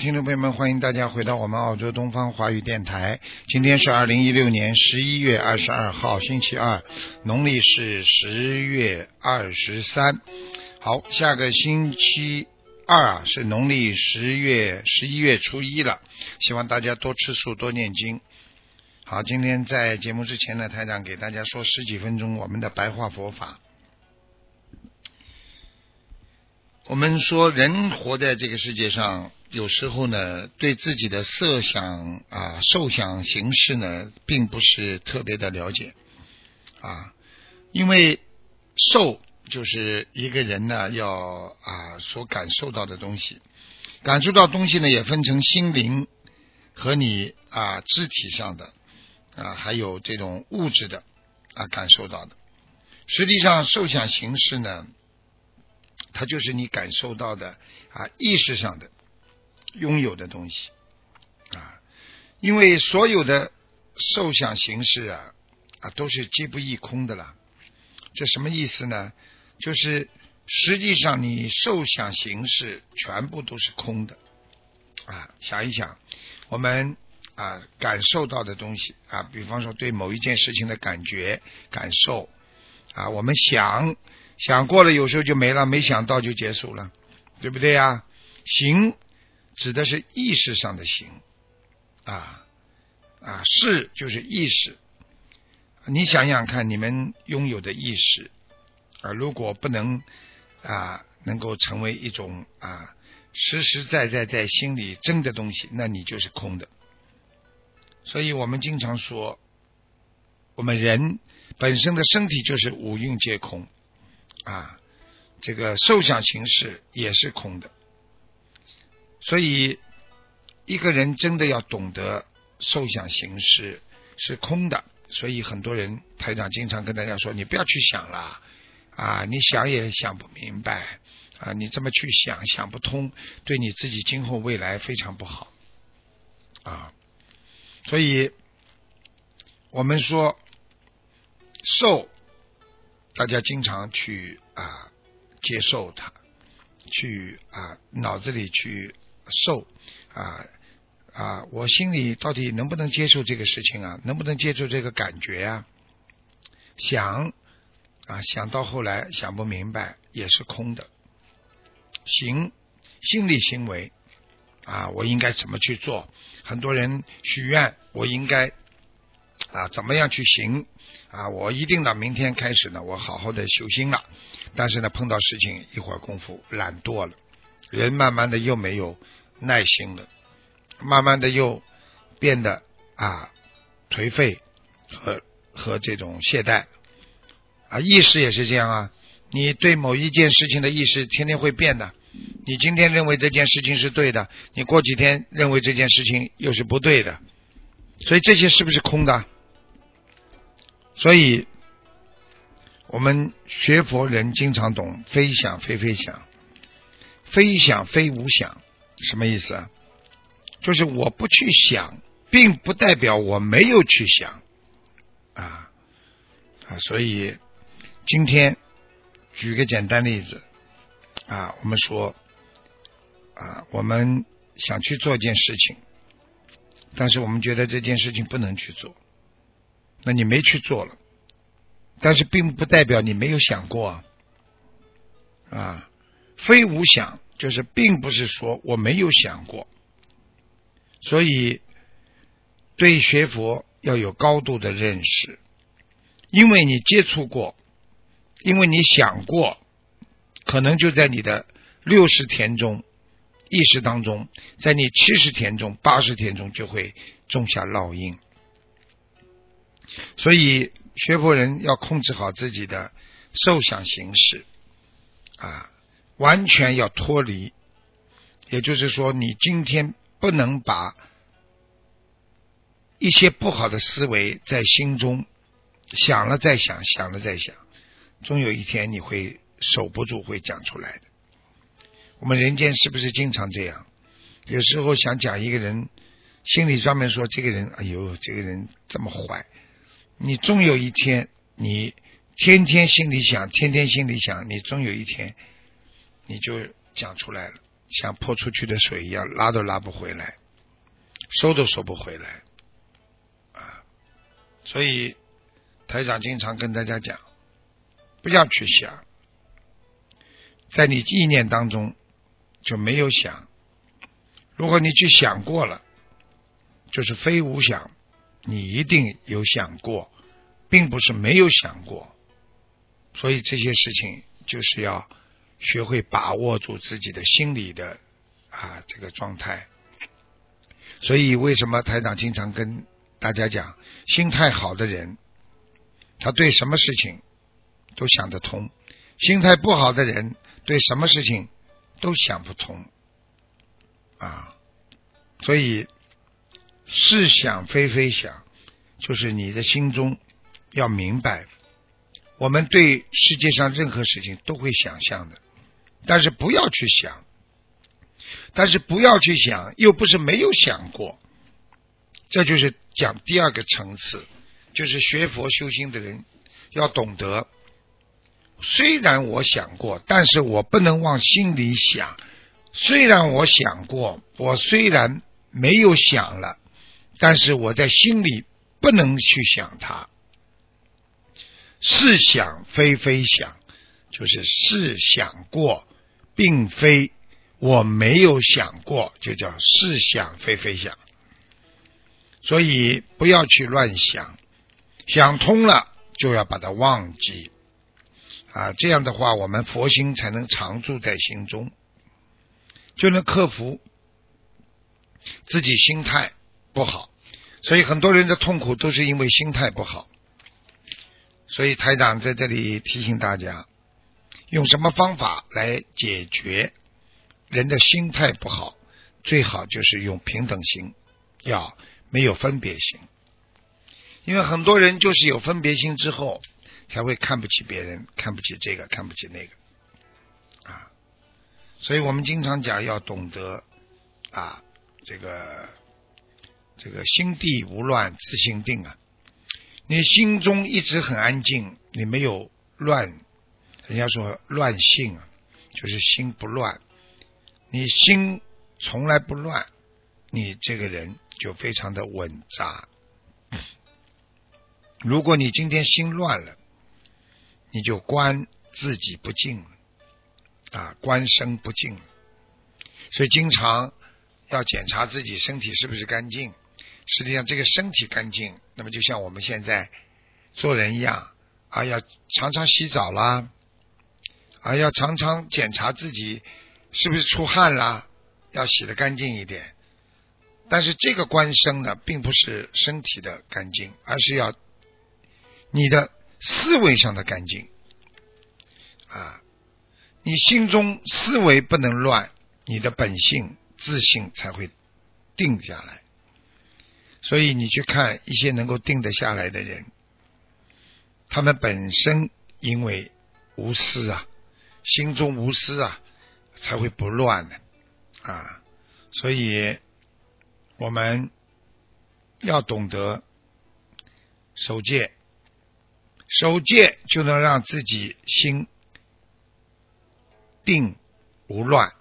听众朋友们，欢迎大家回到我们澳洲东方华语电台。今天是二零一六年十一月二十二号，星期二，农历是十月二十三。好，下个星期二是农历十月十一月初一了，希望大家多吃素，多念经。好，今天在节目之前呢，台长给大家说十几分钟我们的白话佛法。我们说，人活在这个世界上，有时候呢，对自己的色想啊、受想行识呢，并不是特别的了解啊，因为受就是一个人呢要啊所感受到的东西，感受到东西呢，也分成心灵和你啊肢体上的啊，还有这种物质的啊感受到的。实际上，受想行识呢。它就是你感受到的啊，意识上的拥有的东西啊，因为所有的受想行识啊啊都是皆不异空的啦。这什么意思呢？就是实际上你受想行识全部都是空的啊。想一想，我们啊感受到的东西啊，比方说对某一件事情的感觉、感受啊，我们想。想过了，有时候就没了；没想到就结束了，对不对呀？行指的是意识上的行啊啊，是就是意识。你想想看，你们拥有的意识啊，如果不能啊，能够成为一种啊实实在在在心里真的东西，那你就是空的。所以我们经常说，我们人本身的身体就是五蕴皆空。啊，这个受想行识也是空的，所以一个人真的要懂得受想行识是空的。所以很多人台长经常跟大家说：“你不要去想了啊，你想也想不明白啊，你这么去想想不通，对你自己今后未来非常不好啊。”所以我们说受。大家经常去啊接受它，去啊脑子里去受啊啊，我心里到底能不能接受这个事情啊？能不能接受这个感觉啊？想啊想到后来想不明白也是空的。行心理行为啊，我应该怎么去做？很多人许愿，我应该啊怎么样去行？啊，我一定到明天开始呢，我好好的修心了。但是呢，碰到事情一会儿功夫懒惰了，人慢慢的又没有耐心了，慢慢的又变得啊颓废和和这种懈怠啊，意识也是这样啊。你对某一件事情的意识天天会变的。你今天认为这件事情是对的，你过几天认为这件事情又是不对的。所以这些是不是空的？所以，我们学佛人经常懂“非想非非想”，“非想非无想”什么意思啊？就是我不去想，并不代表我没有去想啊啊！所以今天举个简单例子啊，我们说啊，我们想去做一件事情，但是我们觉得这件事情不能去做。那你没去做了，但是并不代表你没有想过啊。啊非无想，就是并不是说我没有想过。所以，对学佛要有高度的认识，因为你接触过，因为你想过，可能就在你的六十天中意识当中，在你七十天中、八十天中就会种下烙印。所以，学佛人要控制好自己的受想行识啊，完全要脱离。也就是说，你今天不能把一些不好的思维在心中想了再想，想了再想，终有一天你会守不住，会讲出来的。我们人间是不是经常这样？有时候想讲一个人，心里专门说这个人，哎呦，这个人这么坏。你终有一天，你天天心里想，天天心里想，你终有一天，你就讲出来了。像泼出去的水一样，拉都拉不回来，收都收不回来，啊！所以台长经常跟大家讲，不要去想，在你意念当中就没有想。如果你去想过了，就是非无想，你一定有想过，并不是没有想过。所以这些事情就是要。学会把握住自己的心理的啊这个状态，所以为什么台长经常跟大家讲，心态好的人，他对什么事情都想得通；心态不好的人，对什么事情都想不通。啊，所以是想非非想，就是你的心中要明白，我们对世界上任何事情都会想象的。但是不要去想，但是不要去想，又不是没有想过。这就是讲第二个层次，就是学佛修心的人要懂得，虽然我想过，但是我不能往心里想。虽然我想过，我虽然没有想了，但是我在心里不能去想它。是想非非想，就是是想过。并非我没有想过，就叫是想非非想，所以不要去乱想，想通了就要把它忘记啊，这样的话我们佛心才能常住在心中，就能克服自己心态不好，所以很多人的痛苦都是因为心态不好，所以台长在这里提醒大家。用什么方法来解决人的心态不好？最好就是用平等心，要没有分别心。因为很多人就是有分别心之后，才会看不起别人，看不起这个，看不起那个啊。所以我们经常讲要懂得啊，这个这个心地无乱自心定啊。你心中一直很安静，你没有乱。人家说乱性啊，就是心不乱。你心从来不乱，你这个人就非常的稳扎。如果你今天心乱了，你就观自己不净了啊，观身不净。所以经常要检查自己身体是不是干净。实际上，这个身体干净，那么就像我们现在做人一样啊，要常常洗澡啦。啊，要常常检查自己是不是出汗啦，要洗的干净一点。但是这个官身呢，并不是身体的干净，而是要你的思维上的干净。啊，你心中思维不能乱，你的本性自信才会定下来。所以你去看一些能够定得下来的人，他们本身因为无私啊。心中无私啊，才会不乱的啊！所以我们要懂得守戒，守戒就能让自己心定无乱，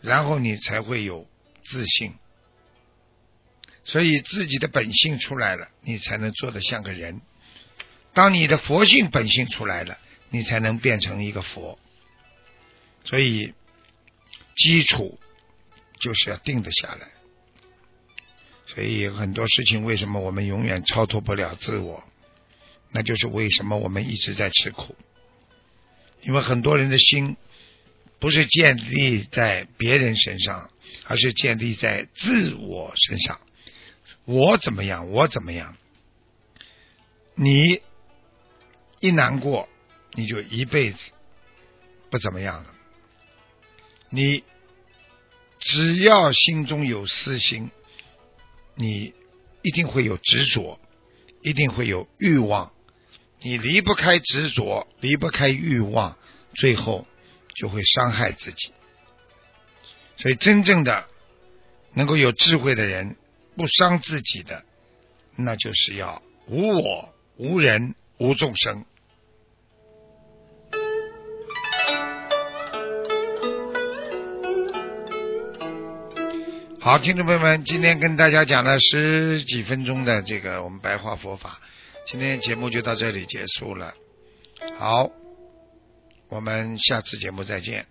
然后你才会有自信。所以自己的本性出来了，你才能做得像个人。当你的佛性本性出来了。你才能变成一个佛，所以基础就是要定得下来。所以很多事情为什么我们永远超脱不了自我，那就是为什么我们一直在吃苦。因为很多人的心不是建立在别人身上，而是建立在自我身上。我怎么样？我怎么样？你一难过。你就一辈子不怎么样了。你只要心中有私心，你一定会有执着，一定会有欲望。你离不开执着，离不开欲望，最后就会伤害自己。所以，真正的能够有智慧的人，不伤自己的，那就是要无我、无人、无众生。好，听众朋友们，今天跟大家讲了十几分钟的这个我们白话佛法，今天节目就到这里结束了。好，我们下次节目再见。